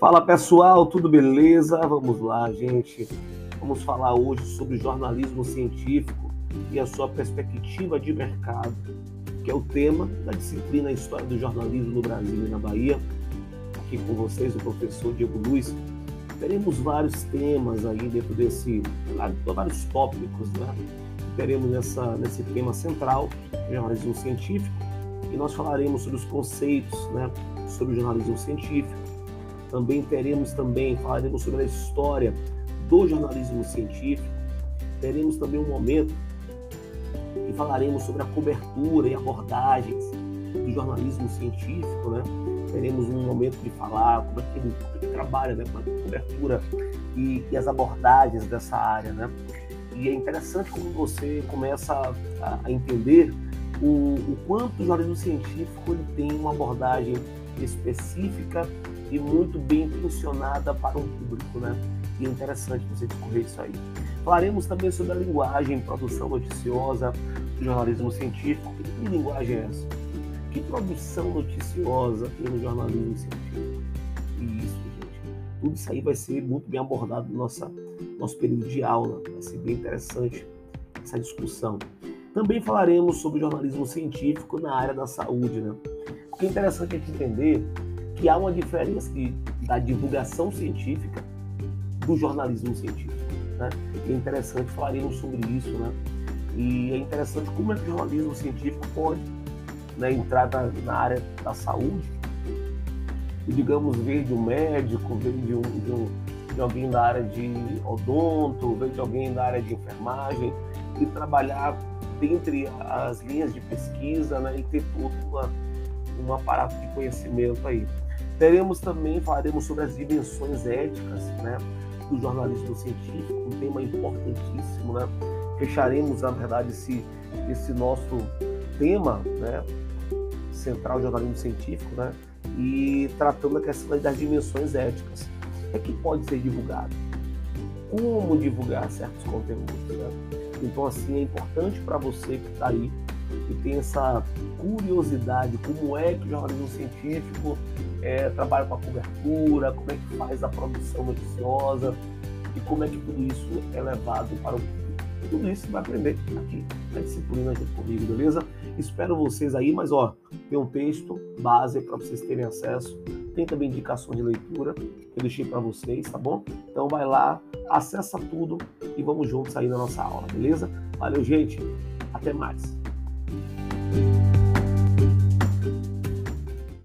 Fala pessoal, tudo beleza? Vamos lá, gente. Vamos falar hoje sobre jornalismo científico e a sua perspectiva de mercado, que é o tema da disciplina História do Jornalismo no Brasil e na Bahia. Aqui com vocês, o professor Diego Luiz. Teremos vários temas aí dentro desse, vários tópicos, né? Teremos nessa, nesse tema central, jornalismo científico, e nós falaremos sobre os conceitos, né? Sobre jornalismo científico, também teremos também, falaremos sobre a história do jornalismo científico. Teremos também um momento que falaremos sobre a cobertura e abordagens do jornalismo científico, né? Teremos um momento de falar como é que ele, como é trabalha, né? A cobertura e, e, as abordagens dessa área, né? E é interessante como você começa a, a entender o, o quanto o jornalismo científico ele tem uma abordagem específica e muito bem intencionada para um público, né? E é interessante você discorrer isso aí. Falaremos também sobre a linguagem, produção noticiosa, jornalismo científico. Que linguagem é essa? Que produção noticiosa tem no jornalismo científico? Isso, gente. Tudo isso aí vai ser muito bem abordado no nossa, nosso período de aula. Vai ser bem interessante essa discussão. Também falaremos sobre jornalismo científico na área da saúde, né? O que é interessante a gente entender que há uma diferença de, da divulgação científica do jornalismo científico. Né? É interessante falaremos sobre isso, né? E é interessante como é que o jornalismo científico pode né, entrar na, na, área da saúde e, digamos, ver de um médico, ver de, um, de, um, de alguém da área de odonto, ver de alguém da área de enfermagem e trabalhar dentre as linhas de pesquisa né, e ter todo uma, um aparato de conhecimento aí. Teremos também, falaremos sobre as dimensões éticas né, do jornalismo científico, um tema importantíssimo. Né? Fecharemos, na verdade, esse, esse nosso tema né, central do jornalismo científico né, e tratando a questão das dimensões éticas. O que, é que pode ser divulgado? Como divulgar certos conteúdos? Né? Então, assim, é importante para você que está aí e tem essa curiosidade, como é que o jornalismo científico é, trabalha com a cobertura, como é que faz a produção noticiosa e como é que tudo isso é levado para o público. Tudo isso você vai aprender aqui na disciplina junto comigo, beleza? Espero vocês aí, mas ó, tem um texto base para vocês terem acesso. Tem também indicações de leitura que eu deixei para vocês, tá bom? Então vai lá, acessa tudo e vamos juntos aí na nossa aula, beleza? Valeu, gente. Até mais. Thank you